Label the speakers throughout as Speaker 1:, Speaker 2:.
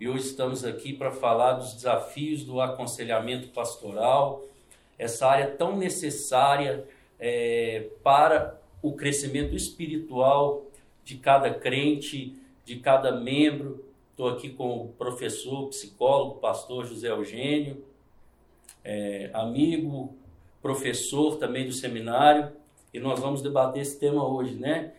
Speaker 1: e hoje estamos aqui para falar dos desafios do aconselhamento pastoral, essa área tão necessária é, para o crescimento espiritual de cada crente, de cada membro. Estou aqui com o professor, psicólogo, pastor José Eugênio, é, amigo, professor também do seminário, e nós vamos debater esse tema hoje, né?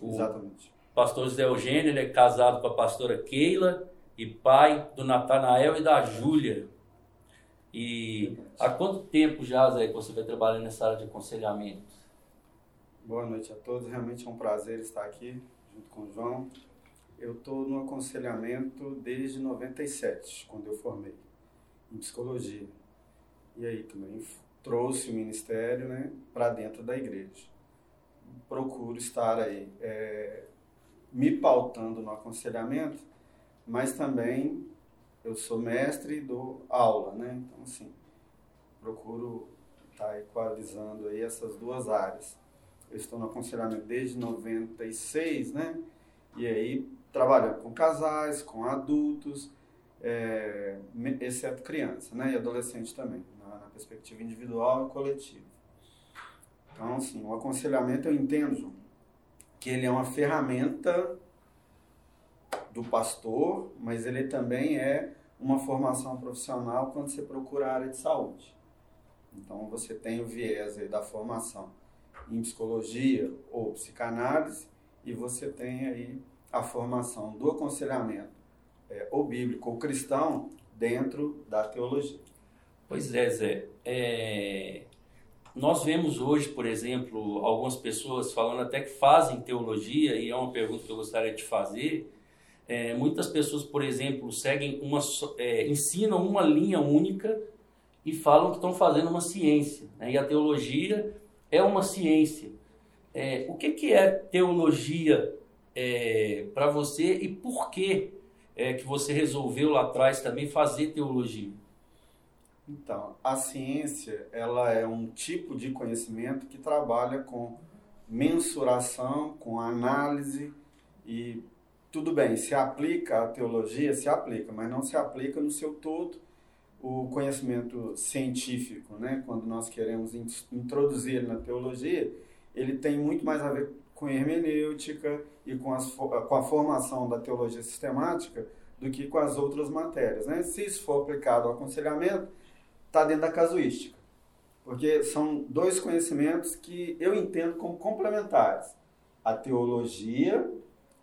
Speaker 2: O Exatamente.
Speaker 1: pastor José Eugênio ele é casado com a pastora Keila e pai do Natanael e da Júlia. E há quanto tempo já, Zé, que você vai trabalhando nessa área de aconselhamento?
Speaker 2: Boa noite a todos. Realmente é um prazer estar aqui junto com o João. Eu estou no aconselhamento desde 97, quando eu formei em psicologia. E aí também trouxe o ministério né, para dentro da igreja. Procuro estar aí é, me pautando no aconselhamento, mas também eu sou mestre do aula, né? Então, assim, procuro estar tá equalizando aí essas duas áreas. Eu estou no aconselhamento desde 96, né? E aí, trabalhando com casais, com adultos, é, exceto criança, né? E adolescente também, na, na perspectiva individual e coletiva. Então, assim, o aconselhamento eu entendo, que ele é uma ferramenta do pastor, mas ele também é uma formação profissional quando você procura a área de saúde. Então você tem o viés da formação em psicologia ou psicanálise e você tem aí a formação do aconselhamento é, ou bíblico ou cristão dentro da teologia.
Speaker 1: Pois é, Zé. É... Nós vemos hoje, por exemplo, algumas pessoas falando até que fazem teologia, e é uma pergunta que eu gostaria de fazer, é, muitas pessoas, por exemplo, seguem uma, é, ensinam uma linha única e falam que estão fazendo uma ciência. Né? E a teologia é uma ciência. É, o que, que é teologia é, para você e por que é, que você resolveu lá atrás também fazer teologia?
Speaker 2: Então, a ciência ela é um tipo de conhecimento que trabalha com mensuração, com análise e tudo bem, se aplica a teologia, se aplica, mas não se aplica no seu todo o conhecimento científico, né? Quando nós queremos introduzir na teologia, ele tem muito mais a ver com hermenêutica e com, as, com a formação da teologia sistemática do que com as outras matérias, né? Se isso for aplicado ao aconselhamento, está dentro da casuística, porque são dois conhecimentos que eu entendo como complementares: a teologia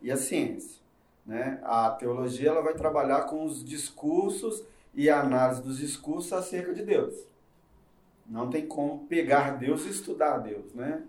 Speaker 2: e a ciência. Né? A teologia ela vai trabalhar com os discursos e a análise dos discursos acerca de Deus. Não tem como pegar Deus e estudar Deus, né?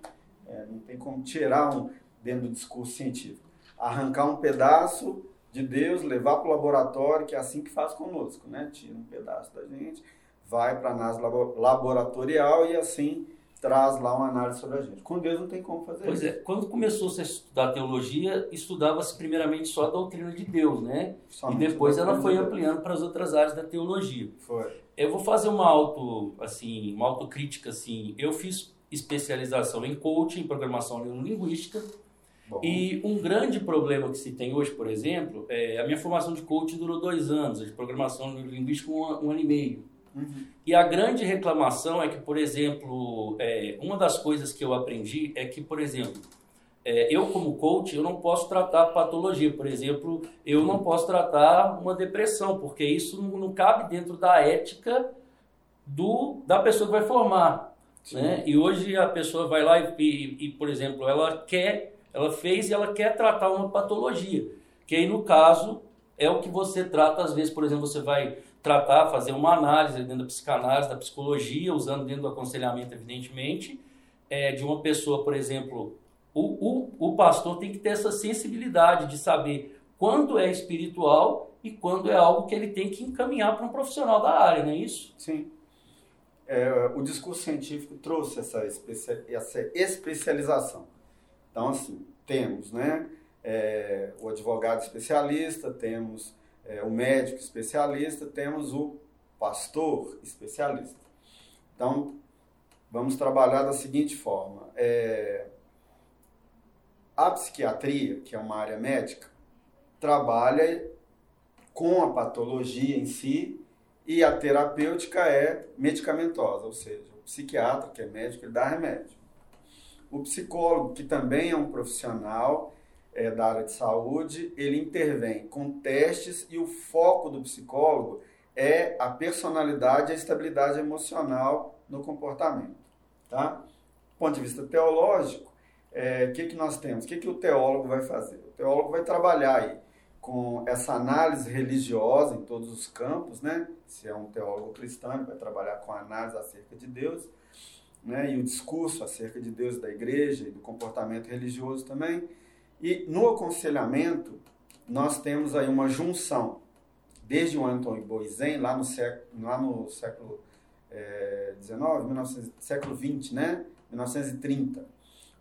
Speaker 2: É, não tem como tirar um dentro do discurso científico. Arrancar um pedaço de Deus, levar para o laboratório, que é assim que faz conosco, né? Tira um pedaço da gente, vai para a análise laboratorial e assim traz lá uma análise sobre a gente. Com Deus não tem como fazer
Speaker 1: pois
Speaker 2: isso.
Speaker 1: Pois é, quando começou a estudar teologia, estudava-se primeiramente só a doutrina de Deus, né? Somente e depois ela foi ampliando para as outras áreas da teologia.
Speaker 2: Foi.
Speaker 1: Eu vou fazer uma auto, assim, uma autocrítica assim. Eu fiz especialização em coaching, em programação neurolinguística. Bom. E um grande problema que se tem hoje, por exemplo, é a minha formação de coaching durou dois anos, a de programação neurolinguística um, um ano e meio. Uhum. E a grande reclamação é que, por exemplo, é, uma das coisas que eu aprendi é que, por exemplo, é, eu como coach, eu não posso tratar patologia. Por exemplo, eu não posso tratar uma depressão, porque isso não, não cabe dentro da ética do, da pessoa que vai formar. Né? E hoje a pessoa vai lá e, e, e, por exemplo, ela quer, ela fez e ela quer tratar uma patologia. Que aí, no caso, é o que você trata, às vezes, por exemplo, você vai tratar, fazer uma análise dentro da psicanálise, da psicologia, usando dentro do aconselhamento, evidentemente, é, de uma pessoa, por exemplo, o, o, o pastor tem que ter essa sensibilidade de saber quando é espiritual e quando é algo que ele tem que encaminhar para um profissional da área, não é isso?
Speaker 2: Sim. É, o discurso científico trouxe essa, essa especialização. Então, assim, temos né, é, o advogado especialista, temos é, o médico especialista, temos o pastor especialista. Então, vamos trabalhar da seguinte forma. É, a psiquiatria, que é uma área médica, trabalha com a patologia em si e a terapêutica é medicamentosa, ou seja, o psiquiatra, que é médico, ele dá remédio. O psicólogo, que também é um profissional é, da área de saúde, ele intervém com testes e o foco do psicólogo é a personalidade e a estabilidade emocional no comportamento. Tá? Do ponto de vista teológico, o é, que, que nós temos? O que, que o teólogo vai fazer? O teólogo vai trabalhar aí com essa análise religiosa em todos os campos, né? Se é um teólogo cristão, ele vai trabalhar com a análise acerca de Deus, né? E o discurso acerca de Deus da igreja e do comportamento religioso também. E no aconselhamento, nós temos aí uma junção, desde o Anton Boisen, lá no século, lá no século é, 19, 19, século 20, né? 1930,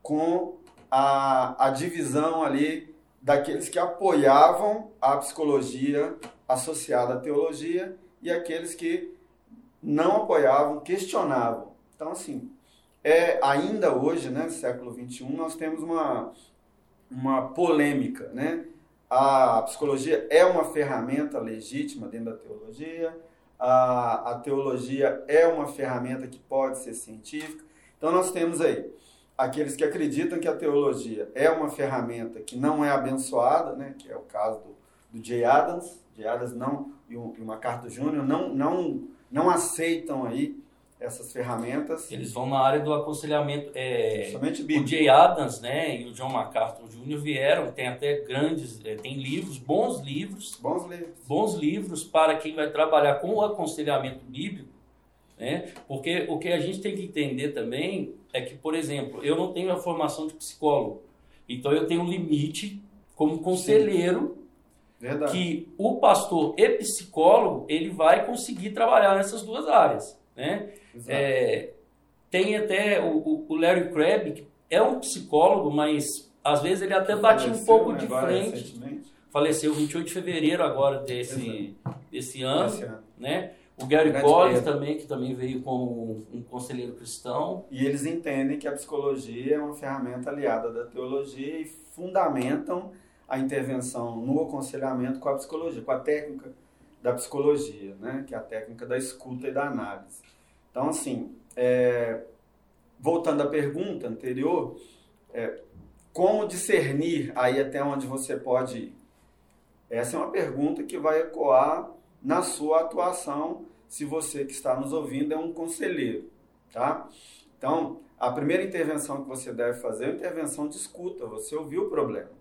Speaker 2: com a, a divisão ali daqueles que apoiavam a psicologia associada à teologia e aqueles que não apoiavam, questionavam. Então, assim, é ainda hoje, né, século 21, nós temos uma, uma polêmica, né? A psicologia é uma ferramenta legítima dentro da teologia, a, a teologia é uma ferramenta que pode ser científica. Então, nós temos aí aqueles que acreditam que a teologia é uma ferramenta que não é abençoada, né, que é o caso do, do Jay Adams, Jay Adams não, e o, e o MacArthur Jr. não, não, não aceitam aí essas ferramentas.
Speaker 1: Eles vão na área do aconselhamento. É,
Speaker 2: Somente.
Speaker 1: O Jay Adams né, e o John MacArthur Jr. vieram, tem até grandes, é, tem livros, bons livros.
Speaker 2: Bons livros.
Speaker 1: Bons livros para quem vai trabalhar com o aconselhamento bíblico né? Porque o que a gente tem que entender também é que, por exemplo, eu não tenho a formação de psicólogo, então eu tenho um limite como conselheiro que o pastor e psicólogo ele vai conseguir trabalhar nessas duas áreas, né? É, tem até o, o Larry Crabb que é um psicólogo, mas às vezes ele até bate um pouco né, de frente. Faleceu 28 de fevereiro agora desse, desse ano, ano, né? O Gary Collins também, que também veio como um conselheiro cristão.
Speaker 2: E eles entendem que a psicologia é uma ferramenta aliada da teologia e fundamentam a intervenção no aconselhamento com a psicologia, com a técnica da psicologia, né? que é a técnica da escuta e da análise. Então, assim, é, voltando à pergunta anterior, é, como discernir aí até onde você pode ir? Essa é uma pergunta que vai ecoar na sua atuação, se você que está nos ouvindo é um conselheiro, tá? Então, a primeira intervenção que você deve fazer é a intervenção de escuta, você ouvir o problema.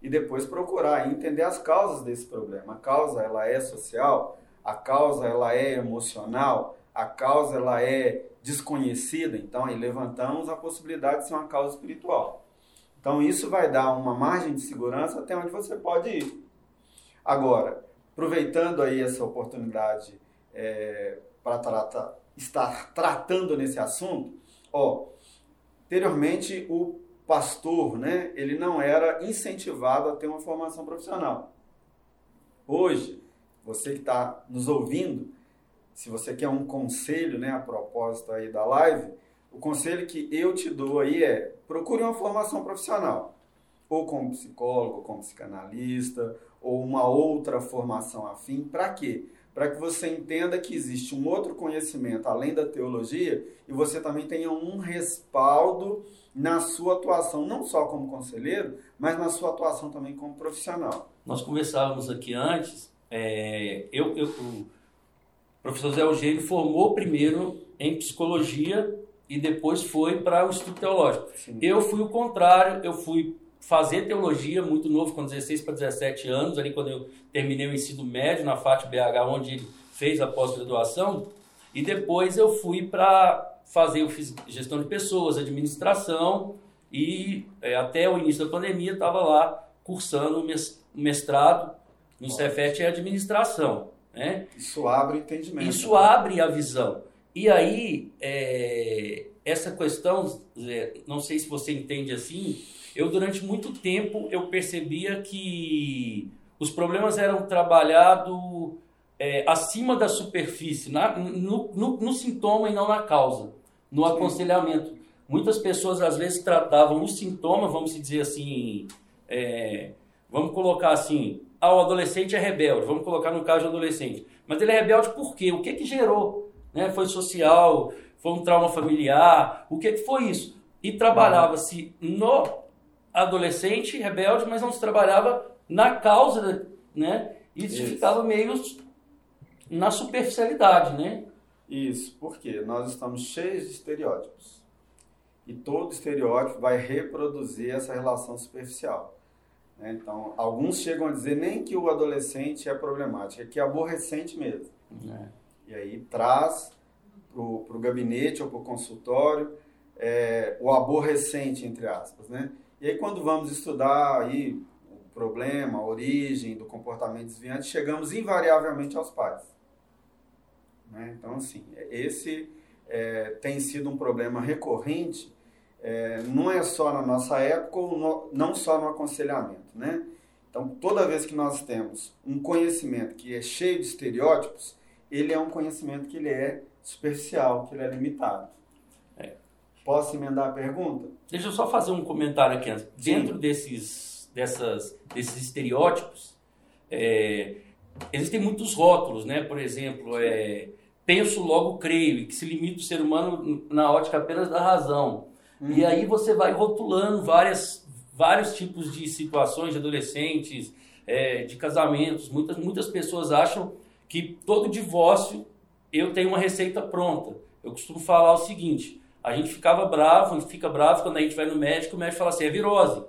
Speaker 2: E depois procurar entender as causas desse problema. A causa, ela é social, a causa, ela é emocional, a causa, ela é desconhecida. Então, aí levantamos a possibilidade de ser uma causa espiritual. Então, isso vai dar uma margem de segurança até onde você pode ir. Agora, aproveitando aí essa oportunidade é, para tratar, estar tratando nesse assunto, ó, anteriormente o pastor, né, ele não era incentivado a ter uma formação profissional. Hoje, você que está nos ouvindo, se você quer um conselho, né, a propósito aí da live, o conselho que eu te dou aí é procure uma formação profissional, ou como psicólogo, ou como psicanalista, ou uma outra formação afim. Para quê? Para que você entenda que existe um outro conhecimento além da teologia e você também tenha um respaldo na sua atuação, não só como conselheiro, mas na sua atuação também como profissional.
Speaker 1: Nós conversávamos aqui antes, é, eu, eu, o professor Zé Eugênio formou primeiro em psicologia e depois foi para o estudo teológico. Sim. Eu fui o contrário, eu fui fazer teologia muito novo, com 16 para 17 anos, ali quando eu terminei o ensino médio na FAT BH, onde ele fez a pós-graduação, e depois eu fui para fazer, eu fiz gestão de pessoas, administração, e é, até o início da pandemia estava lá cursando o mestrado no Cefet em administração. Né?
Speaker 2: Isso abre entendimento.
Speaker 1: Isso né? abre a visão. E aí, é, essa questão, não sei se você entende assim, eu durante muito tempo eu percebia que os problemas eram trabalhados é, acima da superfície, na, no, no, no, sintoma e não na causa, no Sim. aconselhamento. Muitas pessoas às vezes tratavam o sintoma, vamos dizer assim, é, vamos colocar assim, ah, o adolescente é rebelde, vamos colocar no caso de adolescente. Mas ele é rebelde por quê? O que que gerou? Né? Foi social, foi um trauma familiar, o que que foi isso? E trabalhava-se no adolescente rebelde, mas não se trabalhava na causa, né? Isso, isso. ficava meio na superficialidade, né?
Speaker 2: Isso, porque nós estamos cheios de estereótipos. E todo estereótipo vai reproduzir essa relação superficial. Né? Então, alguns chegam a dizer nem que o adolescente é problemático, é que é aborrecente mesmo. É. E aí traz para o gabinete ou para o consultório é, o aborrecente, entre aspas. Né? E aí, quando vamos estudar aí o problema, a origem do comportamento desviante, chegamos invariavelmente aos pais. Né? Então, assim, esse é, tem sido um problema recorrente, é, não é só na nossa época, ou no, não só no aconselhamento. Né? Então, toda vez que nós temos um conhecimento que é cheio de estereótipos, ele é um conhecimento que ele é superficial, que ele é limitado. É. Posso emendar a pergunta?
Speaker 1: Deixa eu só fazer um comentário aqui. Dentro desses, dessas, desses estereótipos, é, existem muitos rótulos, né? Por exemplo, é, penso, logo creio, e que se limita o ser humano na ótica apenas da razão. Uhum. E aí você vai rotulando várias, vários tipos de situações de adolescentes, é, de casamentos. Muitas, muitas pessoas acham que todo divórcio eu tenho uma receita pronta. Eu costumo falar o seguinte: a gente ficava bravo, a gente fica bravo quando a gente vai no médico, o médico fala assim, é virose.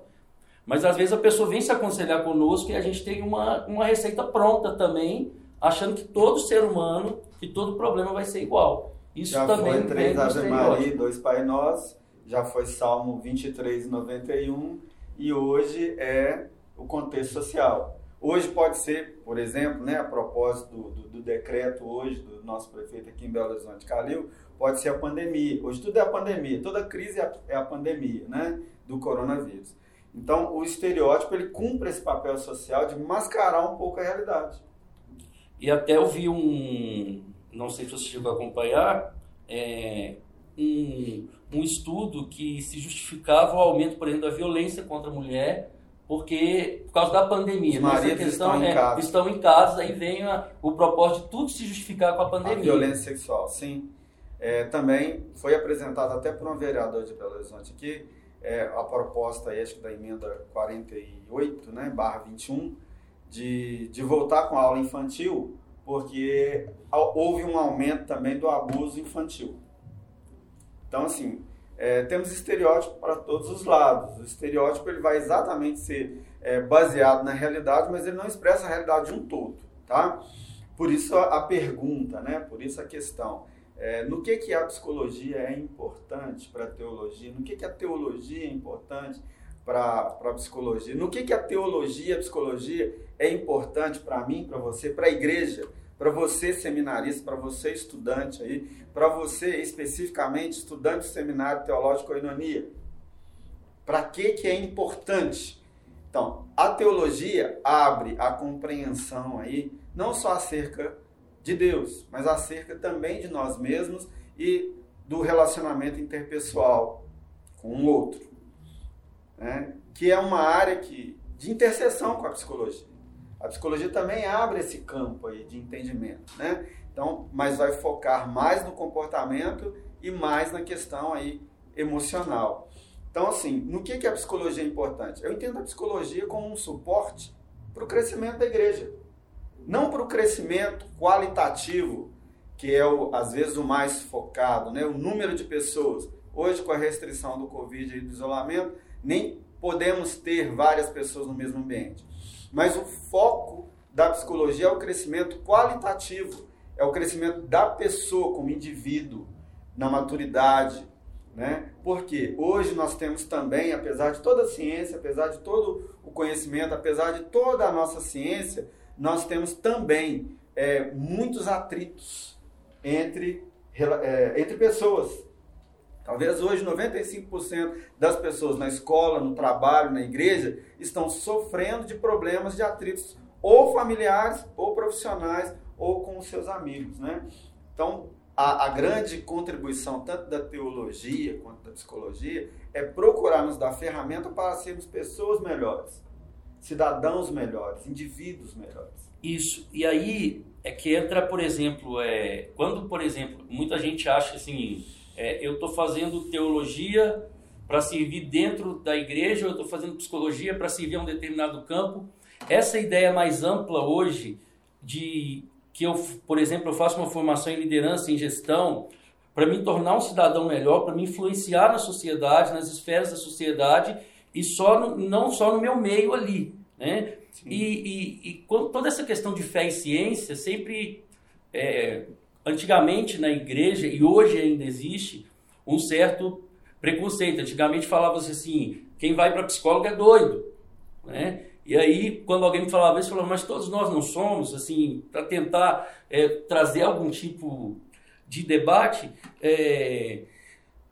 Speaker 1: Mas às vezes a pessoa vem se aconselhar conosco e a gente tem uma, uma receita pronta também, achando que todo ser humano, que todo problema vai ser igual.
Speaker 2: Isso já também foi três Ave Maria, dois Pai Nós, já foi Salmo 23, 91 e hoje é o contexto social. Hoje pode ser, por exemplo, né, a propósito do, do, do, decreto hoje do nosso prefeito aqui em Belo Horizonte, Calil, pode ser a pandemia. Hoje tudo é a pandemia, toda crise é a, é pandemia né, do coronavírus. Então, o estereótipo ele cumpre esse papel social de mascarar um pouco a realidade.
Speaker 1: E até eu vi um, não sei se você chegou a acompanhar, é, um, um estudo que se justificava o aumento, por exemplo, da violência contra a mulher porque por causa da pandemia.
Speaker 2: Os Essa questão estão em
Speaker 1: é,
Speaker 2: casa.
Speaker 1: Estão em casa, aí vem a, o propósito de tudo se justificar com a pandemia. A
Speaker 2: violência sexual, sim. É, também foi apresentado até por um vereador de Belo Horizonte aqui, é, a proposta acho que da emenda 48, né, barra 21, de, de voltar com a aula infantil, porque houve um aumento também do abuso infantil. Então, assim, é, temos estereótipo para todos os lados. O estereótipo ele vai exatamente ser é, baseado na realidade, mas ele não expressa a realidade de um todo, tá? Por isso a, pergunta, né? Por isso a questão. É, no que, que a psicologia é importante para a teologia? No que, que a teologia é importante para a psicologia? No que, que a teologia, a psicologia é importante para mim, para você, para a igreja? Para você seminarista, para você estudante aí, para você especificamente estudante do seminário teológico Oinonia. Para que que é importante? Então, a teologia abre a compreensão aí não só acerca de Deus, mas acerca também de nós mesmos e do relacionamento interpessoal com o outro, né? que é uma área que, de interseção com a psicologia. A psicologia também abre esse campo aí de entendimento, né? Então, mas vai focar mais no comportamento e mais na questão aí emocional. Então, assim, no que, que a psicologia é importante? Eu entendo a psicologia como um suporte para o crescimento da igreja. Não para o crescimento qualitativo, que é, o, às vezes, o mais focado, né? o número de pessoas. Hoje, com a restrição do Covid e do isolamento, nem podemos ter várias pessoas no mesmo ambiente. Mas o foco da psicologia é o crescimento qualitativo, é o crescimento da pessoa como indivíduo, na maturidade, né? Porque hoje nós temos também, apesar de toda a ciência, apesar de todo o conhecimento, apesar de toda a nossa ciência, nós temos também é, muitos atritos entre, é, entre pessoas. Talvez hoje 95% das pessoas na escola, no trabalho, na igreja, estão sofrendo de problemas de atritos ou familiares, ou profissionais, ou com os seus amigos, né? Então, a, a, grande contribuição, tanto da teologia quanto da psicologia, é procurar nos dar ferramenta para sermos pessoas melhores. cidadãos melhores, indivíduos melhores.
Speaker 1: Isso. E aí é que entra, por exemplo, é, quando, por exemplo, muita gente acha assim, é, eu estou fazendo teologia para servir dentro da igreja, ou eu estou fazendo psicologia para servir a um determinado campo. Essa ideia mais ampla hoje de que eu, por exemplo, eu faço uma formação em liderança, em gestão, para me tornar um cidadão melhor, para me influenciar na sociedade, nas esferas da sociedade e só no, não só no meu meio ali, né? E, e, e, toda essa questão de fé e ciência sempre, é, antigamente na igreja e hoje ainda existe um certo preconceito. Antigamente falava assim, quem vai para psicólogo é doido, né? E aí, quando alguém me falava isso, eu falava, mas todos nós não somos, assim, para tentar é, trazer algum tipo de debate, é,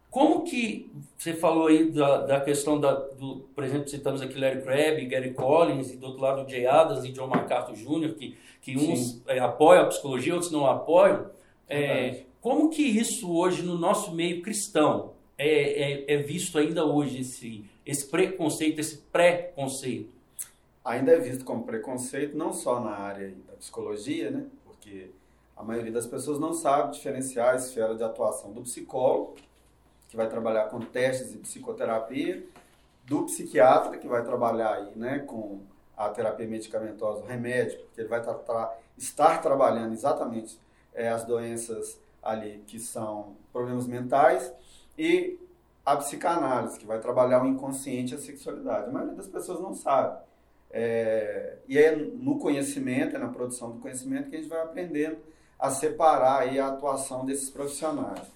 Speaker 1: como que você falou aí da, da questão da, do, por exemplo, citamos aqui Larry Crabb, Gary Collins, e do outro lado Jay Adams e John MacArthur Jr., que, que uns é, apoiam a psicologia, outros não apoiam. É, como que isso hoje no nosso meio cristão é, é, é visto ainda hoje, esse, esse preconceito, esse pré-conceito?
Speaker 2: Ainda é visto como preconceito, não só na área da psicologia, né? porque a maioria das pessoas não sabe diferenciar a esfera de atuação do psicólogo, que vai trabalhar com testes e psicoterapia, do psiquiatra, que vai trabalhar aí, né, com a terapia medicamentosa, o remédio, porque ele vai tra tra estar trabalhando exatamente é, as doenças ali que são problemas mentais, e a psicanálise, que vai trabalhar o inconsciente e a sexualidade. A maioria das pessoas não sabe. É, e é no conhecimento, é na produção do conhecimento que a gente vai aprendendo a separar aí a atuação desses profissionais.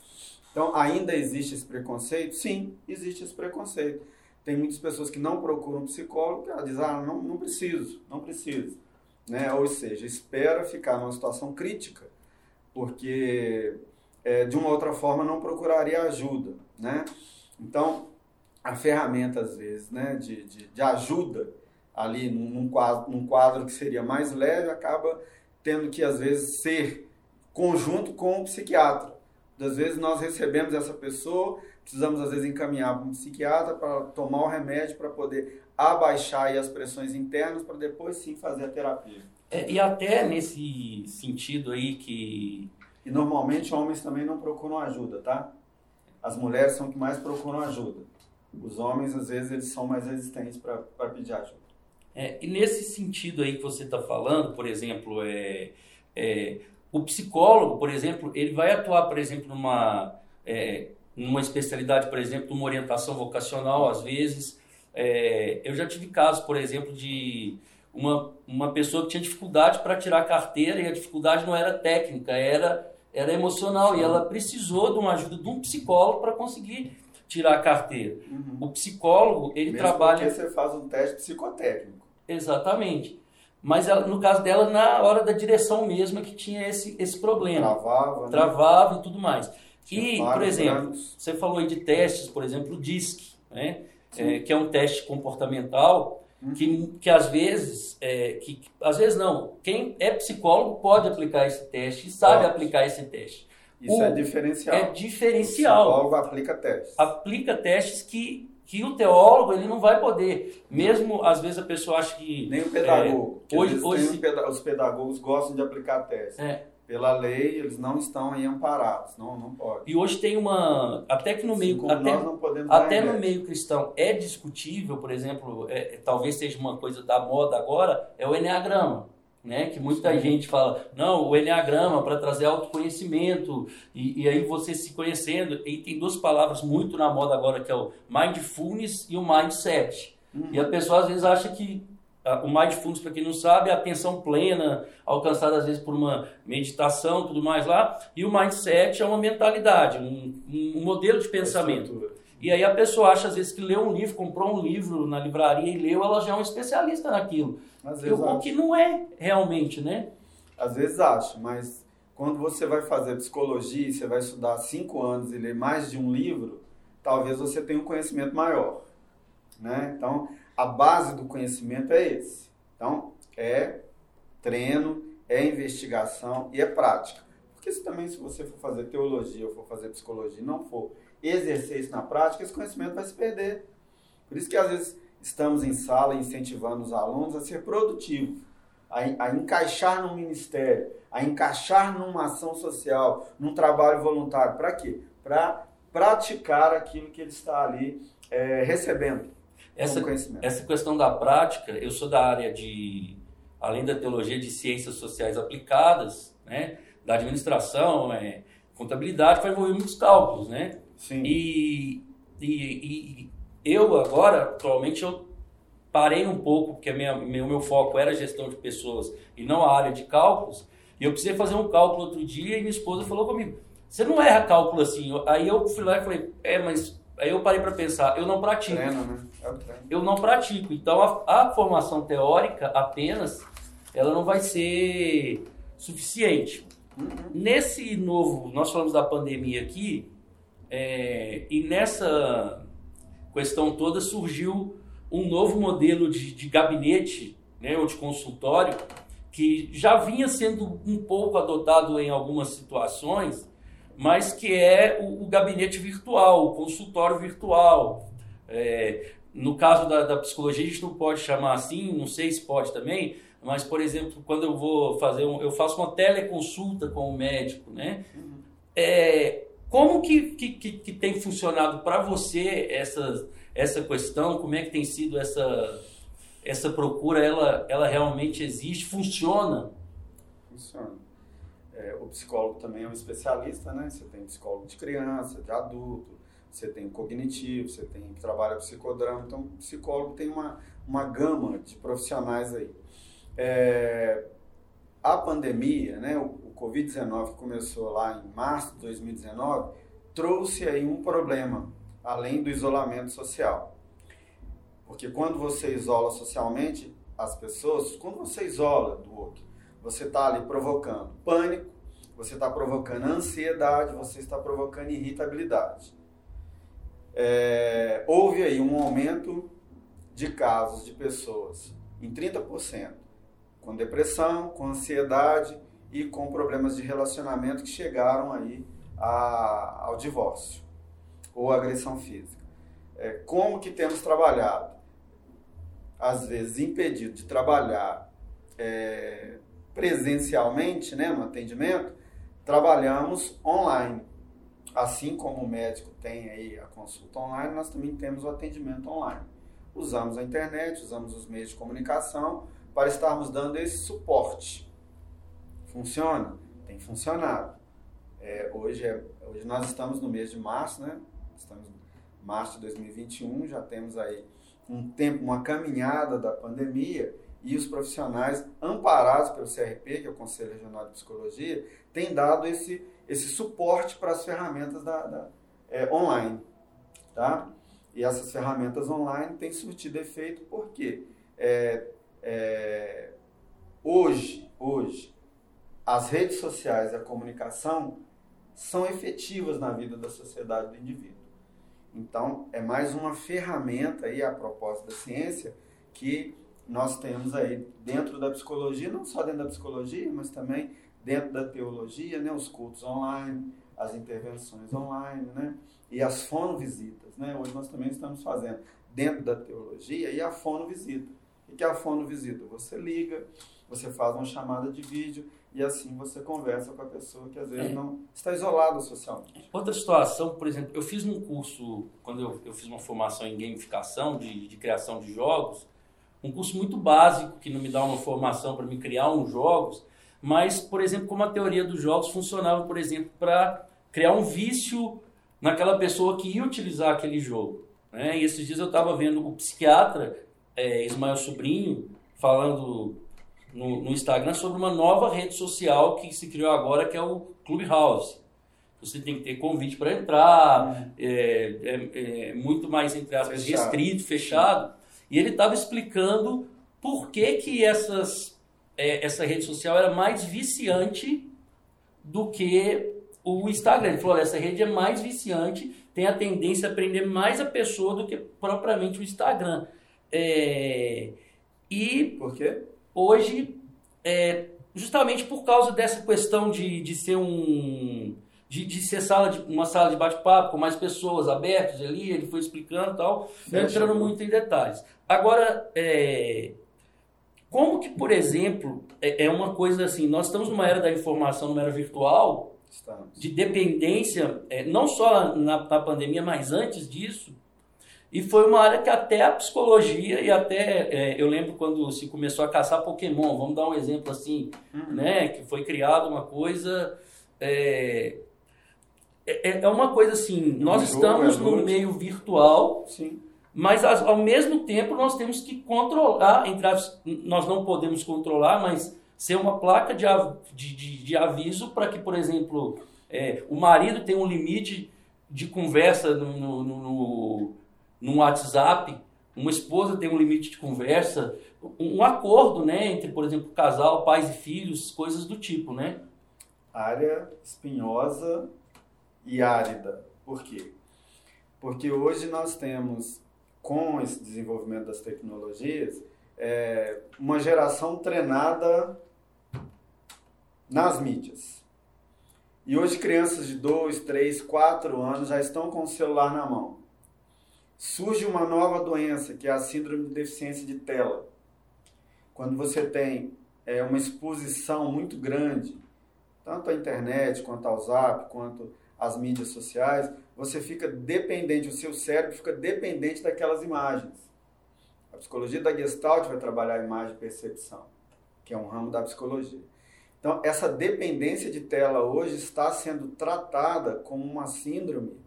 Speaker 2: Então, ainda existe esse preconceito? Sim, existe esse preconceito. Tem muitas pessoas que não procuram psicólogo, que ela diz, ah, não, não preciso, não preciso. Né? Ou seja, espera ficar numa situação crítica, porque é, de uma outra forma não procuraria ajuda. Né? Então, a ferramenta, às vezes, né, de, de, de ajuda ali num quadro, num quadro que seria mais leve, acaba tendo que, às vezes, ser conjunto com o psiquiatra. Às vezes nós recebemos essa pessoa, precisamos às vezes encaminhar para um psiquiatra para tomar o remédio para poder abaixar as pressões internas para depois sim fazer a terapia.
Speaker 1: É, e até nesse sentido aí que...
Speaker 2: E normalmente homens também não procuram ajuda, tá? As mulheres são que mais procuram ajuda. Os homens, às vezes, eles são mais resistentes para pedir ajuda.
Speaker 1: É, e nesse sentido aí que você está falando, por exemplo, é, é, o psicólogo, por exemplo, ele vai atuar, por exemplo, numa, é, numa especialidade, por exemplo, uma orientação vocacional, às vezes. É, eu já tive casos, por exemplo, de uma, uma pessoa que tinha dificuldade para tirar a carteira e a dificuldade não era técnica, era, era emocional. E ela precisou de uma ajuda de um psicólogo para conseguir tirar a carteira. Uhum. O psicólogo, ele
Speaker 2: Mesmo
Speaker 1: trabalha...
Speaker 2: porque você faz um teste psicotécnico.
Speaker 1: Exatamente. Mas ela, no caso dela, na hora da direção mesmo, que tinha esse, esse problema.
Speaker 2: Travava. Né?
Speaker 1: Travava e tudo mais. Tinha e, por exemplo, você falou aí de testes, por exemplo, o DISC, né? É, que é um teste comportamental hum. que, que às vezes, é, que, às vezes não, quem é psicólogo pode aplicar esse teste e sabe pode. aplicar esse teste.
Speaker 2: Isso o, é diferencial.
Speaker 1: É diferencial.
Speaker 2: O psicólogo aplica testes.
Speaker 1: Aplica testes que que o teólogo ele não vai poder. Mesmo às vezes a pessoa acha que.
Speaker 2: Nem o pedagogo. É, hoje, hoje os pedagogos gostam de aplicar testes. É. Pela lei, eles não estão aí amparados, não, não pode.
Speaker 1: E hoje tem uma. Até que no meio. até até no meio cristão é discutível, por exemplo, é, talvez seja uma coisa da moda agora, é o Enneagrama né? Que muita Sim. gente fala, não, o Enneagrama para trazer autoconhecimento, e, e aí você se conhecendo, e tem duas palavras muito na moda agora, que é o mindfulness e o mindset. Uhum. E a pessoa às vezes acha que o mindfulness, para quem não sabe, é a atenção plena, alcançada às vezes por uma meditação, tudo mais lá, e o mindset é uma mentalidade, um, um modelo de pensamento. E aí a pessoa acha às vezes que leu um livro, comprou um livro na livraria e leu, ela já é um especialista naquilo. Às vezes o que não é realmente, né?
Speaker 2: Às vezes acho, mas quando você vai fazer psicologia e você vai estudar cinco anos e ler mais de um livro, talvez você tenha um conhecimento maior. Né? Então, a base do conhecimento é esse. Então, é treino, é investigação e é prática. Porque se também se você for fazer teologia ou for fazer psicologia não for exercer isso na prática, esse conhecimento vai se perder. Por isso que às vezes estamos em sala incentivando os alunos a ser produtivos, a, a encaixar no ministério, a encaixar numa ação social, num trabalho voluntário. Para quê? Para praticar aquilo que ele está ali é, recebendo.
Speaker 1: Essa, essa questão da prática, eu sou da área de, além da teologia, de ciências sociais aplicadas, né? da administração, é, contabilidade, vai envolver muitos cálculos, né?
Speaker 2: Sim.
Speaker 1: E, e, e eu agora, atualmente, eu parei um pouco, porque minha, meu, meu foco era gestão de pessoas e não a área de cálculos, e eu precisei fazer um cálculo outro dia e minha esposa falou comigo, você não erra cálculo assim. Aí eu fui lá e falei, é, mas aí eu parei para pensar, eu não pratico.
Speaker 2: Treino, né?
Speaker 1: É eu não pratico. Então a, a, formação teórica apenas, ela não vai ser suficiente. Uhum. Nesse novo, nós falamos da pandemia aqui, é, e nessa questão toda surgiu um novo modelo de, de gabinete, né, ou de consultório, que já vinha sendo um pouco adotado em algumas situações, mas que é o, o gabinete virtual, o consultório virtual. É, no caso da, da, psicologia, a gente não pode chamar assim, não sei se pode também, mas, por exemplo, quando eu vou fazer, um, eu faço uma teleconsulta com o médico, né? É, como que, que, que, tem funcionado para você essa, essa questão? Como é que tem sido essa, essa procura? Ela, ela realmente existe? Funciona?
Speaker 2: Funciona. É, o psicólogo também é um especialista, né? Você tem psicólogo de criança, de adulto, você tem cognitivo, você tem que trabalha psicodrama. Então, o psicólogo tem uma, uma gama de profissionais aí. É, a pandemia, né, o, o Covid-19 começou lá em março de 2019, trouxe aí um problema, além do isolamento social. Porque quando você isola socialmente as pessoas, quando você isola do outro, você está ali provocando pânico, você está provocando ansiedade, você está provocando irritabilidade. É, houve aí um aumento de casos de pessoas em 30%, com depressão, com ansiedade e com problemas de relacionamento que chegaram aí a, ao divórcio ou agressão física. É, como que temos trabalhado? Às vezes impedido de trabalhar é, presencialmente, né, no atendimento, trabalhamos online. Assim como o médico tem aí a consulta online, nós também temos o atendimento online. Usamos a internet, usamos os meios de comunicação para estarmos dando esse suporte. Funciona? Tem funcionado. É, hoje, é, hoje nós estamos no mês de março, né? Estamos em março de 2021, já temos aí um tempo, uma caminhada da pandemia e os profissionais amparados pelo CRP, que é o Conselho Regional de Psicologia, têm dado esse, esse suporte para as ferramentas da, da é, online. Tá? E essas ferramentas online têm surtido efeito porque é, é, hoje, hoje, as redes sociais e a comunicação são efetivas na vida da sociedade do indivíduo. Então, é mais uma ferramenta aí, a propósito da ciência, que nós temos aí dentro da psicologia, não só dentro da psicologia, mas também dentro da teologia, né, os cultos online, as intervenções online, né, e as fonovisitas, né? Hoje nós também estamos fazendo dentro da teologia e a fonovisita. O que é a fonovisita? Você liga, você faz uma chamada de vídeo e assim você conversa com a pessoa que às vezes é. não está isolada socialmente.
Speaker 1: Outra situação, por exemplo, eu fiz um curso, quando eu, eu fiz uma formação em gamificação, de, de criação de jogos, um curso muito básico, que não me dá uma formação para me criar uns jogos, mas, por exemplo, como a teoria dos jogos funcionava, por exemplo, para criar um vício naquela pessoa que ia utilizar aquele jogo. Né? E esses dias eu estava vendo o psiquiatra é, Ismael Sobrinho falando no, no, Instagram sobre uma nova rede social que se criou agora, que é o Clubhouse. Você tem que ter convite para entrar, é, é, é, muito mais, entre aspas, fechado. restrito, fechado. E ele estava explicando por que, que essas, é, essa rede social era mais viciante do que o Instagram. Ele falou: essa rede é mais viciante, tem a tendência a prender mais a pessoa do que propriamente o Instagram. É, e
Speaker 2: por quê?
Speaker 1: Hoje, é, justamente por causa dessa questão de, de ser um de, de ser sala de, uma sala de bate-papo com mais pessoas abertas ali, ele foi explicando e tal, entrando muito em detalhes. Agora, é, como que, por exemplo, é, é, uma coisa assim, nós estamos numa era da informação, numa era virtual, estamos. de dependência, é, não só na, na pandemia, mas antes disso, e foi uma área que até a psicologia e até é, eu lembro quando se começou a caçar Pokémon, vamos dar um exemplo assim, uhum. né, que foi criada uma coisa é, é, é, uma coisa assim, nós estamos no meio virtual, Sim. mas ao mesmo tempo nós temos que controlar, entre as, nós não podemos controlar, mas ser uma placa de, de, de, de aviso para que, por exemplo, é, o marido tem um limite de conversa no, no, no no WhatsApp, uma esposa tem um limite de conversa, um acordo, né, entre, por exemplo, casal, pais e filhos, coisas do tipo, né?
Speaker 2: Área espinhosa e árida. Por quê? Porque hoje nós temos, com esse desenvolvimento das tecnologias, é, uma geração treinada nas mídias. E hoje crianças de 2, 3, 4 anos já estão com o celular na mão surge uma nova doença, que é a síndrome de deficiência de tela. Quando você tem é, uma exposição muito grande, tanto à internet, quanto ao zap, quanto às mídias sociais, você fica dependente, o seu cérebro fica dependente daquelas imagens. A psicologia da Gestalt vai trabalhar a imagem e percepção, que é um ramo da psicologia. Então, essa dependência de tela hoje está sendo tratada como uma síndrome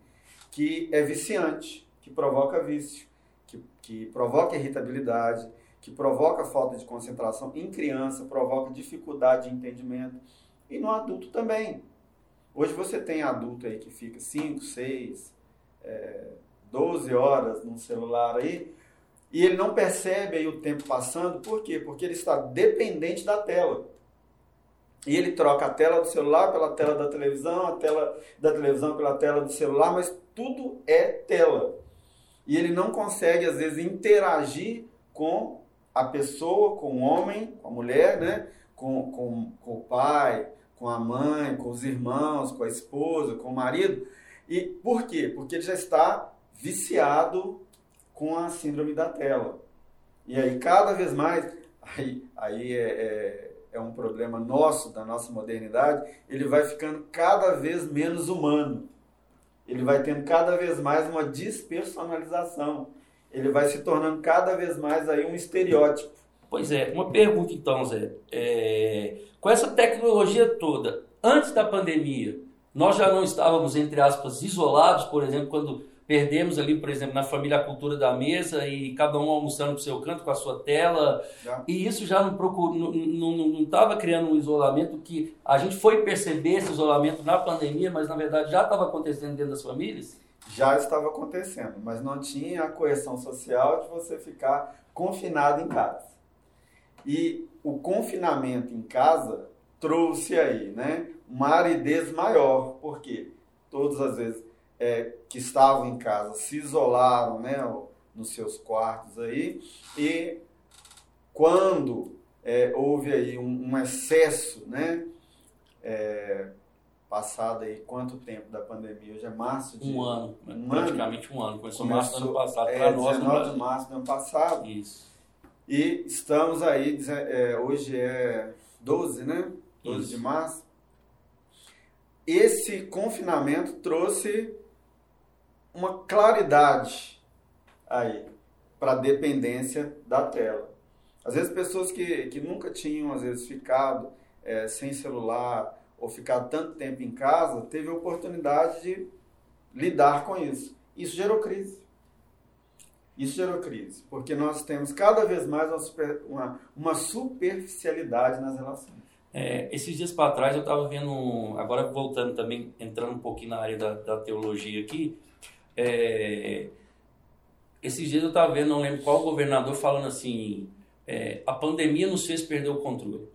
Speaker 2: que é viciante que provoca vício, que, que provoca irritabilidade, que provoca falta de concentração em criança, provoca dificuldade de entendimento e no adulto também. Hoje você tem adulto aí que fica 5, 6, é, 12 horas no celular aí e ele não percebe aí o tempo passando, por quê? Porque ele está dependente da tela. E ele troca a tela do celular pela tela da televisão, a tela da televisão pela tela do celular, mas tudo é tela e ele não consegue, às vezes, interagir com a pessoa, com o homem, com a mulher, né? com, com, com o pai, com a mãe, com os irmãos, com a esposa, com o marido. E por quê? Porque ele já está viciado com a síndrome da tela. E aí, cada vez mais, aí, aí é, é, é um problema nosso, da nossa modernidade, ele vai ficando cada vez menos humano ele vai tendo cada vez mais uma despersonalização. Ele vai se tornando cada vez mais aí um estereótipo.
Speaker 1: Pois é, uma pergunta então, Zé. É, com essa tecnologia toda, antes da pandemia, nós já não estávamos, entre aspas, isolados, por exemplo, quando Perdemos ali, por exemplo, na família a cultura da mesa e cada um almoçando para o seu canto com a sua tela. Já. E isso já não estava criando um isolamento que a gente foi perceber esse isolamento na pandemia, mas na verdade já estava acontecendo dentro das famílias?
Speaker 2: Já estava acontecendo, mas não tinha a coerção social de você ficar confinado em casa. E o confinamento em casa trouxe aí, né, uma aridez maior, porque todas as vezes é, que estavam em casa se isolaram né, nos seus quartos aí e quando é, houve aí um, um excesso, né, é, passado aí quanto tempo da pandemia? Hoje é março
Speaker 1: de... Um ano, um praticamente ano. um ano. Começou, Começou março do ano passado,
Speaker 2: é, para nós 19 de março do ano passado.
Speaker 1: Isso.
Speaker 2: E estamos aí, é, hoje é 12, né? 12 Isso. de março. Esse confinamento trouxe uma claridade aí para a dependência da tela. Às vezes pessoas que, que nunca tinham, às vezes, ficado é, sem celular ou ficado tanto tempo em casa, teve a oportunidade de lidar com isso. Isso gerou crise. Isso gerou crise, porque nós temos cada vez mais uma, super, uma, uma superficialidade nas relações.
Speaker 1: É, esses dias para trás eu estava vendo, agora voltando também, entrando um pouquinho na área da, da teologia aqui, é, esses dias eu estava vendo, não lembro qual governador, falando assim: é, a pandemia nos fez perder o controle.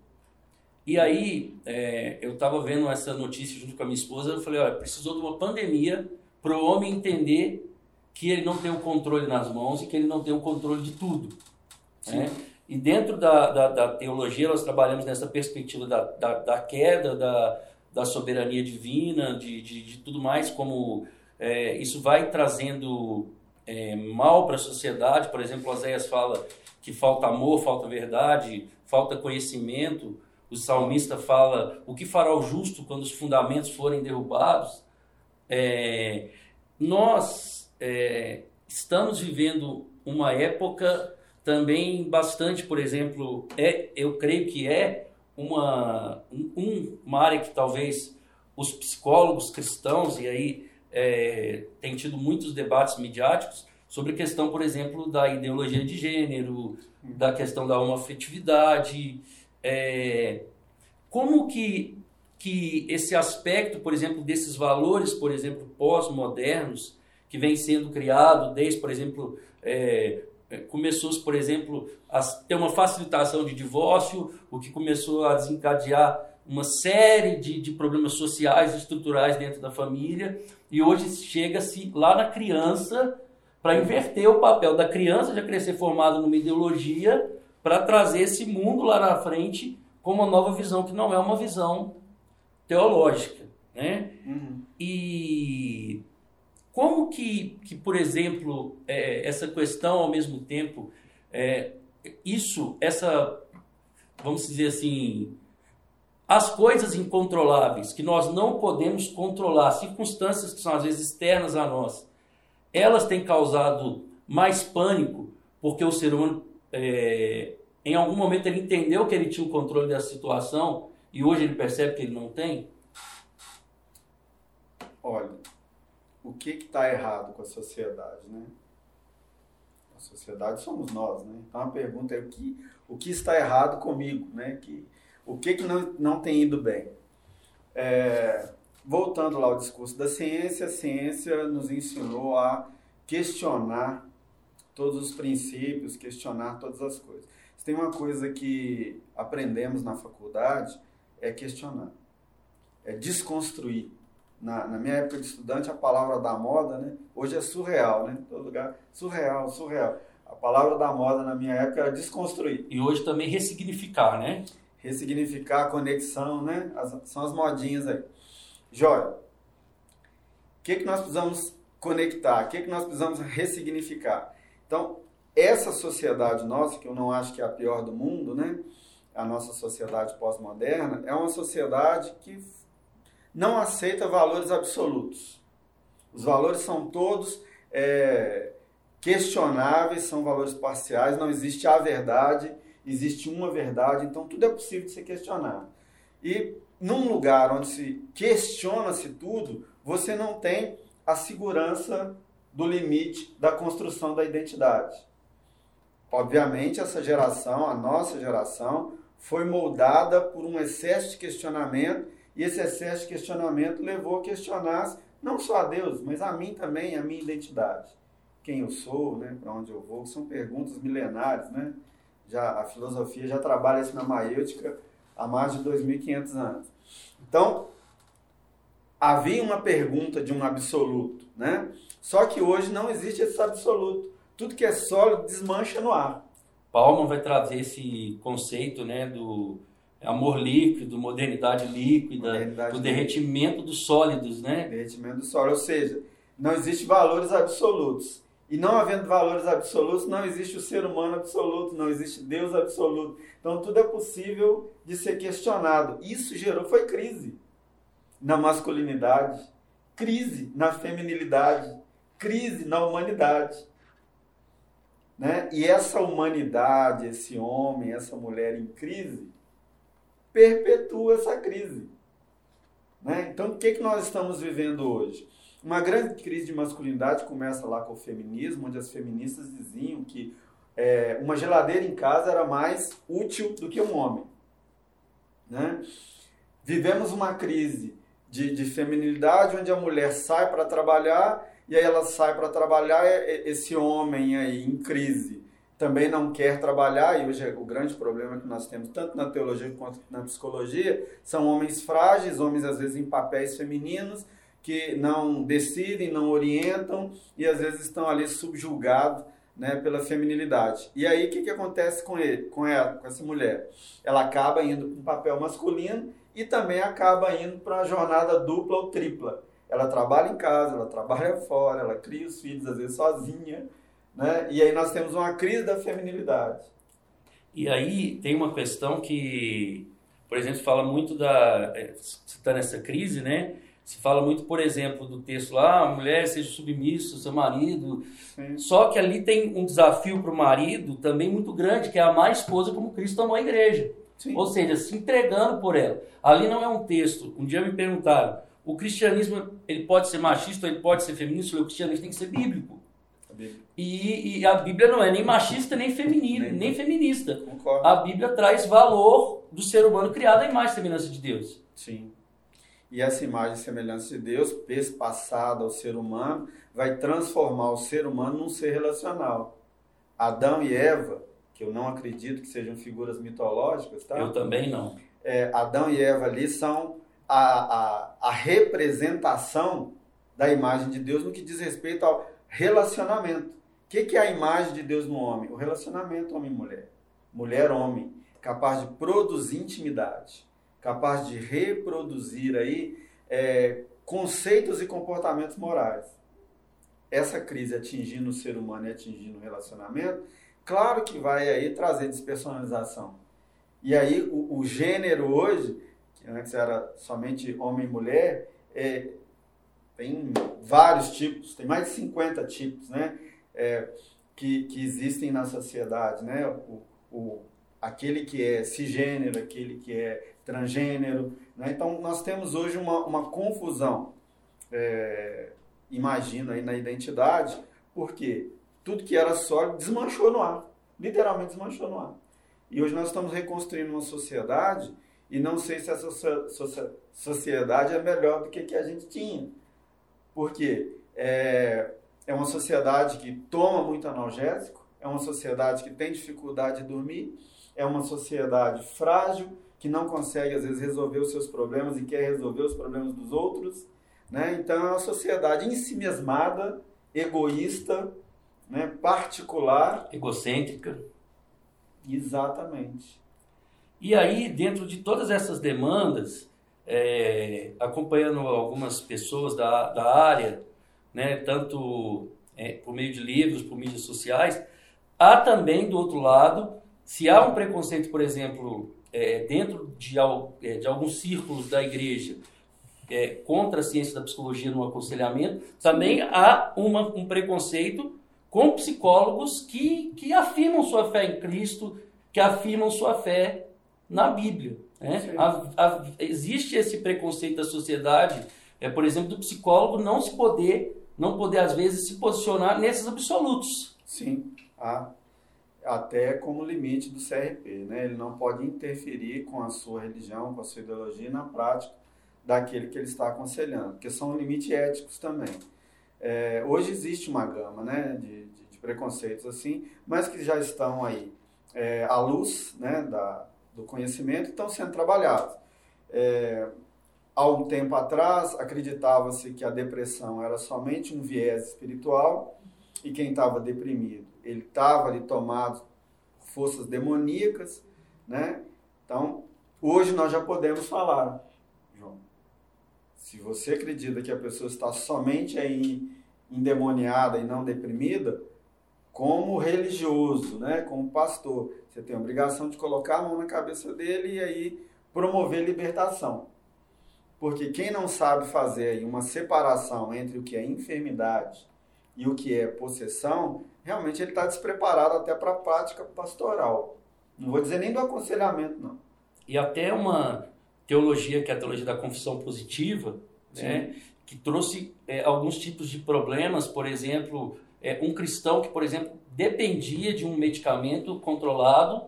Speaker 1: E aí, é, eu estava vendo essa notícia junto com a minha esposa, eu falei: olha, precisou de uma pandemia para o homem entender que ele não tem o controle nas mãos e que ele não tem o controle de tudo. Né? E dentro da, da, da, teologia, nós trabalhamos nessa perspectiva da, da, da queda, da, da soberania divina, de, de, de tudo mais, como é, isso vai trazendo é, mal para a sociedade. Por exemplo, Oséias fala que falta amor, falta verdade, falta conhecimento. O salmista fala o que fará o justo quando os fundamentos forem derrubados. É, nós é, estamos vivendo uma época também bastante, por exemplo, é, eu creio que é uma, um, uma área que talvez os psicólogos cristãos, e aí é, tem tido muitos debates midiáticos sobre a questão, por exemplo, da ideologia de gênero, da questão da homoafetividade, é, como que, que esse aspecto, por exemplo, desses valores, por exemplo, pós-modernos, que vem sendo criado desde, por exemplo, é, é, começou, por exemplo, a ter uma facilitação de divórcio, o que começou a desencadear uma série de, de problemas sociais e estruturais dentro da família, e hoje chega-se lá na criança para inverter o papel da criança já crescer formada numa ideologia para trazer esse mundo lá na frente com uma nova visão que não é uma visão teológica, né? Uhum. E como que, que por exemplo, é, essa questão ao mesmo tempo, é, isso, essa, vamos dizer assim, as coisas incontroláveis que nós não podemos controlar, circunstâncias que são às vezes externas a nós, elas têm causado mais pânico porque o ser humano, é, em algum momento, ele entendeu que ele tinha o controle dessa situação e hoje ele percebe que ele não tem?
Speaker 2: Olha, o que está errado com a sociedade, né? A sociedade somos nós, né? Então a pergunta é o que, o que está errado comigo, né? Que, o que, que não, não tem ido bem? É, voltando lá ao discurso da ciência, a ciência nos ensinou a questionar todos os princípios, questionar todas as coisas. Se tem uma coisa que aprendemos na faculdade, é questionar, é desconstruir na, na, minha época de estudante, a palavra da moda, né? Hoje é surreal, né? Todo lugar, surreal, surreal. A palavra da moda na minha época era desconstruir.
Speaker 1: E hoje também ressignificar, né?
Speaker 2: Ressignificar, conexão, né? As, são as modinhas aí. Jóia, o que, que nós precisamos conectar? O que, que nós precisamos ressignificar? Então, essa sociedade nossa, que eu não acho que é a pior do mundo, né? A nossa sociedade pós-moderna, é uma sociedade que não aceita valores absolutos. Os valores são todos é, questionáveis, são valores parciais, não existe a verdade, existe uma verdade, então tudo é possível de ser questionado. E num lugar onde se questiona-se tudo, você não tem a segurança do limite da construção da identidade. Obviamente, essa geração, a nossa geração, foi moldada por um excesso de questionamento e esse excesso de questionamento levou a questionar não só a Deus, mas a mim também, a minha identidade. Quem eu sou, né? para onde eu vou, são perguntas milenares. Né? Já, a filosofia já trabalha isso na maêutica há mais de 2.500 anos. Então, havia uma pergunta de um absoluto, né? Só que hoje não existe esse absoluto. Tudo que é sólido desmancha no ar.
Speaker 1: Paulo vai trazer esse conceito, né, do amor líquido, modernidade líquida, modernidade do derretimento dos sólidos, né?
Speaker 2: Derretimento dos sólidos, ou seja, não existe valores absolutos. E não havendo valores absolutos, não existe o ser humano absoluto, não existe Deus absoluto. Então tudo é possível de ser questionado. Isso gerou foi crise na masculinidade, crise na feminilidade, crise na humanidade. Né? E essa humanidade, esse homem, essa mulher em crise, perpetua essa crise. Né? Então, o que, que nós estamos vivendo hoje? Uma grande crise de masculinidade começa lá com o feminismo, onde as feministas diziam que é, uma geladeira em casa era mais útil do que um homem. Né? Vivemos uma crise de, de feminilidade, onde a mulher sai para trabalhar e aí ela sai para trabalhar, esse homem aí em crise também não quer trabalhar, e hoje é o grande problema que nós temos, tanto na teologia quanto na psicologia, são homens frágeis, homens às vezes em papéis femininos, que não decidem, não orientam e às vezes estão ali subjugados né, pela feminilidade. E aí o que, que acontece com ele, com ela, com essa mulher? Ela acaba indo para um papel masculino e também acaba indo para uma jornada dupla ou tripla. Ela trabalha em casa, ela trabalha fora, ela cria os filhos às vezes sozinha, né? E aí nós temos uma crise da feminilidade.
Speaker 1: E aí tem uma questão que, por exemplo, fala muito da. É, você está nessa crise, né? Se fala muito, por exemplo, do texto lá, a mulher seja submissa ao seu marido. Sim. Só que ali tem um desafio para o marido também muito grande, que é amar a esposa como Cristo amou a igreja. Sim. Ou seja, se entregando por ela. Ali não é um texto. Um dia me perguntaram, o cristianismo ele pode ser machista ou ele pode ser feminista? O cristianismo tem que ser bíblico. E, e, a Bíblia não é nem machista, nem feminina, nem, nem feminista. Concordo. A Bíblia traz valor do ser humano criado à imagem e semelhança de Deus.
Speaker 2: Sim. E essa imagem e semelhança de Deus, passada ao ser humano, vai transformar o ser humano num ser relacional. Adão e Eva, que eu não acredito que sejam figuras mitológicas, tá?
Speaker 1: Eu também não.
Speaker 2: É, Adão e Eva ali são a, a, a representação da imagem de Deus no que diz respeito ao relacionamento. O que, que é a imagem de Deus no homem? O relacionamento homem-mulher. Mulher-homem, capaz de produzir intimidade, capaz de reproduzir aí é, conceitos e comportamentos morais. Essa crise atingindo o ser humano e atingindo o relacionamento, claro que vai aí trazer despersonalização. E aí o, o gênero hoje, que antes era somente homem e mulher, é, tem vários tipos, tem mais de 50 tipos, né? É, que, que existem na sociedade, né? O, o, aquele que é cisgênero, aquele que é transgênero, né? Então, nós temos hoje uma, uma confusão, é, imagino aí, na identidade, porque tudo que era sólido desmanchou no ar, literalmente desmanchou no ar. E hoje nós estamos reconstruindo uma sociedade e não sei se essa sociedade é melhor do que a que a gente tinha. Porque é, é uma sociedade que toma muito analgésico, é uma sociedade que tem dificuldade de dormir, é uma sociedade frágil, que não consegue, às vezes, resolver os seus problemas e quer resolver os problemas dos outros. Né? Então, é uma sociedade em si mesmada, egoísta, né? particular.
Speaker 1: Egocêntrica.
Speaker 2: Exatamente.
Speaker 1: E aí, dentro de todas essas demandas, é, acompanhando algumas pessoas da, da área, né, tanto é, por meio de livros, por mídias sociais, há também, do outro lado, se há um preconceito, por exemplo, é, dentro de, é, de alguns círculos da igreja, é, contra a ciência da psicologia no aconselhamento, também há uma, um preconceito com psicólogos que, que afirmam sua fé em Cristo, que afirmam sua fé na Bíblia. Né? A, a, existe esse preconceito da sociedade, é, por exemplo, do psicólogo não se poder, não poder às vezes se posicionar nesses absolutos.
Speaker 2: Sim, até como limite do CRP, né? Ele não pode interferir com a sua religião, com a sua ideologia na prática daquele que ele está aconselhando, porque são limites éticos também. É, hoje existe uma gama, né, de, de, de, preconceitos assim, mas que já estão aí é, à luz, né, da, do conhecimento estão sendo trabalhados. É, há um tempo atrás, acreditava-se que a depressão era somente um viés espiritual e quem estava deprimido, ele estava ali tomado forças demoníacas, né? Então, hoje nós já podemos falar, João, se você acredita que a pessoa está somente aí endemoniada e não deprimida, como religioso, né, como pastor, você tem a obrigação de colocar a mão na cabeça dele e aí promover libertação. Porque quem não sabe fazer uma separação entre o que é enfermidade e o que é possessão, realmente ele está despreparado até para a prática pastoral. Não vou dizer nem do aconselhamento, não.
Speaker 1: E até uma teologia, que é a teologia da confissão positiva, né, que trouxe é, alguns tipos de problemas, por exemplo, é, um cristão que, por exemplo, dependia de um medicamento controlado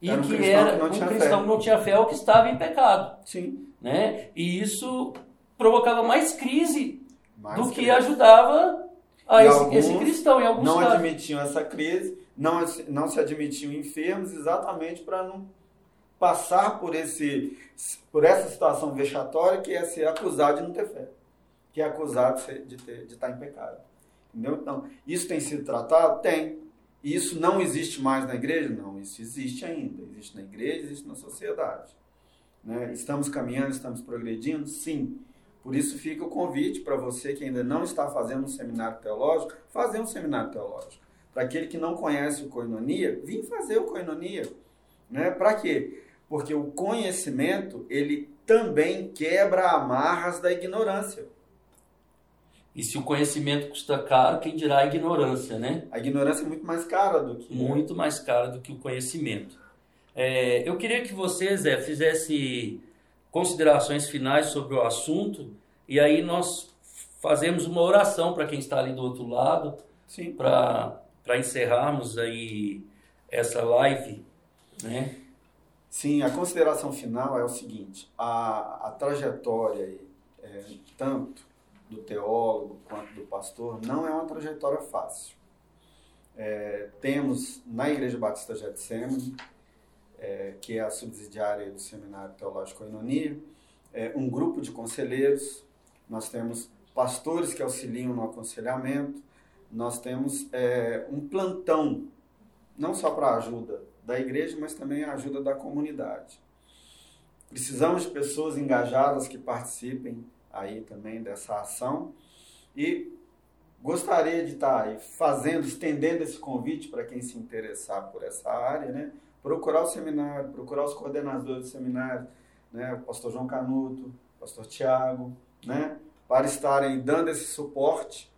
Speaker 1: e era um que era que um cristão que não tinha fé ou que estava em pecado.
Speaker 2: Sim.
Speaker 1: Né? E isso provocava mais crise mais do crise. que ajudava a esse, esse, cristão em alguns
Speaker 2: não casos. admitiam essa crise, não, não se admitiam enfermos exatamente para não passar por, esse, por essa situação vexatória que é ser acusado de não ter fé, que é acusado de, ter, de estar em pecado. Entendeu? Então, isso tem sido tratado? Tem. Isso não existe mais na igreja? Não, isso existe ainda. Existe na igreja, existe na sociedade. Né? Estamos caminhando, estamos progredindo? Sim. Por isso fica o convite para você que ainda não está fazendo um seminário teológico, fazer um seminário teológico. Para aquele que não conhece o Coinonia, vim fazer o Coinonia. Né? Para quê? Porque o conhecimento, ele também quebra amarras da ignorância.
Speaker 1: E se o conhecimento custa caro, quem dirá a ignorância, né?
Speaker 2: A ignorância é muito mais cara do que...
Speaker 1: Muito mais cara do que o conhecimento. É, eu queria que você, Zé, fizesse considerações finais sobre o assunto e aí nós fazemos uma oração para quem está ali do outro lado, para encerrarmos aí essa live, né?
Speaker 2: Sim, a consideração final é o seguinte: a, a trajetória, é, tanto do teólogo quanto do pastor, não é uma trajetória fácil. É, temos na Igreja Batista Getsemane é, que é a subsidiária do Seminário Teológico Enonia, é, um grupo de conselheiros, nós temos pastores que auxiliam no aconselhamento, nós temos é, um plantão, não só para a ajuda da igreja, mas também a ajuda da comunidade. Precisamos de pessoas engajadas que participem aí também dessa ação. E gostaria de estar fazendo, estendendo esse convite para quem se interessar por essa área, né? procurar o seminário, procurar os coordenadores do seminário, né, o pastor João Canuto, o pastor Tiago, né, para estarem dando esse suporte,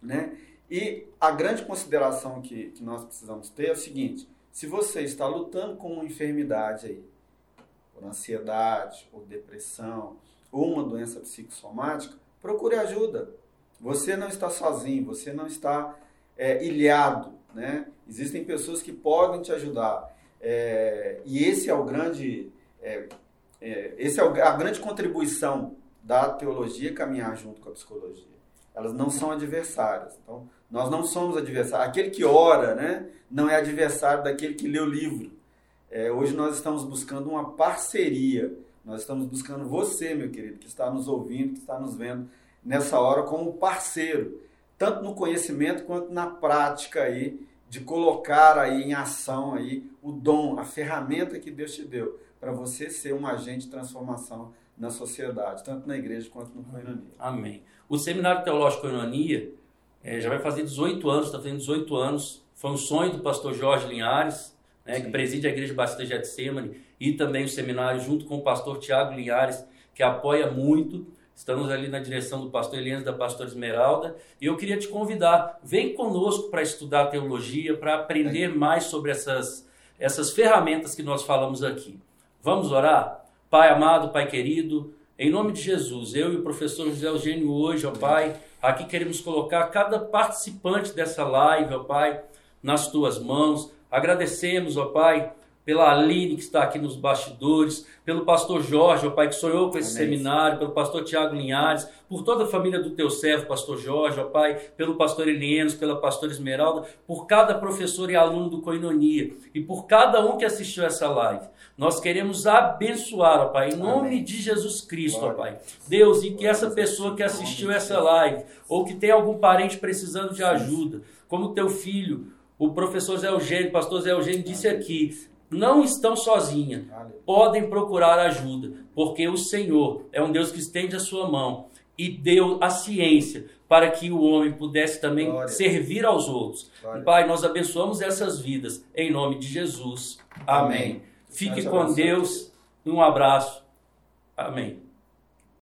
Speaker 2: né, e a grande consideração que, que nós precisamos ter é o seguinte, se você está lutando com uma enfermidade aí, por ansiedade, ou depressão, ou uma doença psicossomática, procure ajuda. Você não está sozinho, você não está é, ilhado, né? Existem pessoas que podem te ajudar. É, e esse é o grande, é, é, esse é a grande contribuição da teologia caminhar junto com a psicologia. Elas não são adversárias. Então, nós não somos adversários. Aquele que ora, né, não é adversário daquele que lê o livro. É, hoje nós estamos buscando uma parceria. Nós estamos buscando você, meu querido, que está nos ouvindo, que está nos vendo nessa hora como parceiro, tanto no conhecimento quanto na prática aí de colocar aí em ação aí o dom, a ferramenta que Deus te deu para você ser um agente de transformação na sociedade, tanto na igreja quanto no Coinonia.
Speaker 1: Amém. O Seminário Teológico Coinonia é, já vai fazer 18 anos, está fazendo 18 anos. Foi um sonho do pastor Jorge Linhares, né, que preside a Igreja Batista Getsemane, e também o seminário junto com o pastor Tiago Linhares, que apoia muito. Estamos ali na direção do pastor Elias da pastora Esmeralda. E eu queria te convidar, vem conosco para estudar teologia, para aprender mais sobre essas, essas ferramentas que nós falamos aqui. Vamos orar? Pai amado, Pai querido, em nome de Jesus, eu e o professor José Eugênio hoje, ó Pai, aqui queremos colocar cada participante dessa live, ó Pai, nas tuas mãos. Agradecemos, ó Pai, pela Aline que está aqui nos bastidores, pelo pastor Jorge, ó Pai, que sonhou com esse Amém. seminário, pelo pastor Tiago Linhares, por toda a família do teu servo, pastor Jorge, ó Pai, pelo pastor Elienos, pela pastora Esmeralda, por cada professor e aluno do Coinonia e por cada um que assistiu essa live. Nós queremos abençoar, ó Pai, em nome Amém. de Jesus Cristo, Glória. ó Pai. Deus, e que essa pessoa que assistiu essa live, ou que tem algum parente precisando de ajuda, como teu filho, o professor Zé Eugênio, pastor Zé Eugênio disse aqui, não estão sozinhas, podem procurar ajuda, porque o Senhor é um Deus que estende a sua mão e deu a ciência para que o homem pudesse também Glória. servir aos outros. Glória. Pai, nós abençoamos essas vidas em nome de Jesus. Amém. Amém. Fique com Deus. Um abraço. Amém.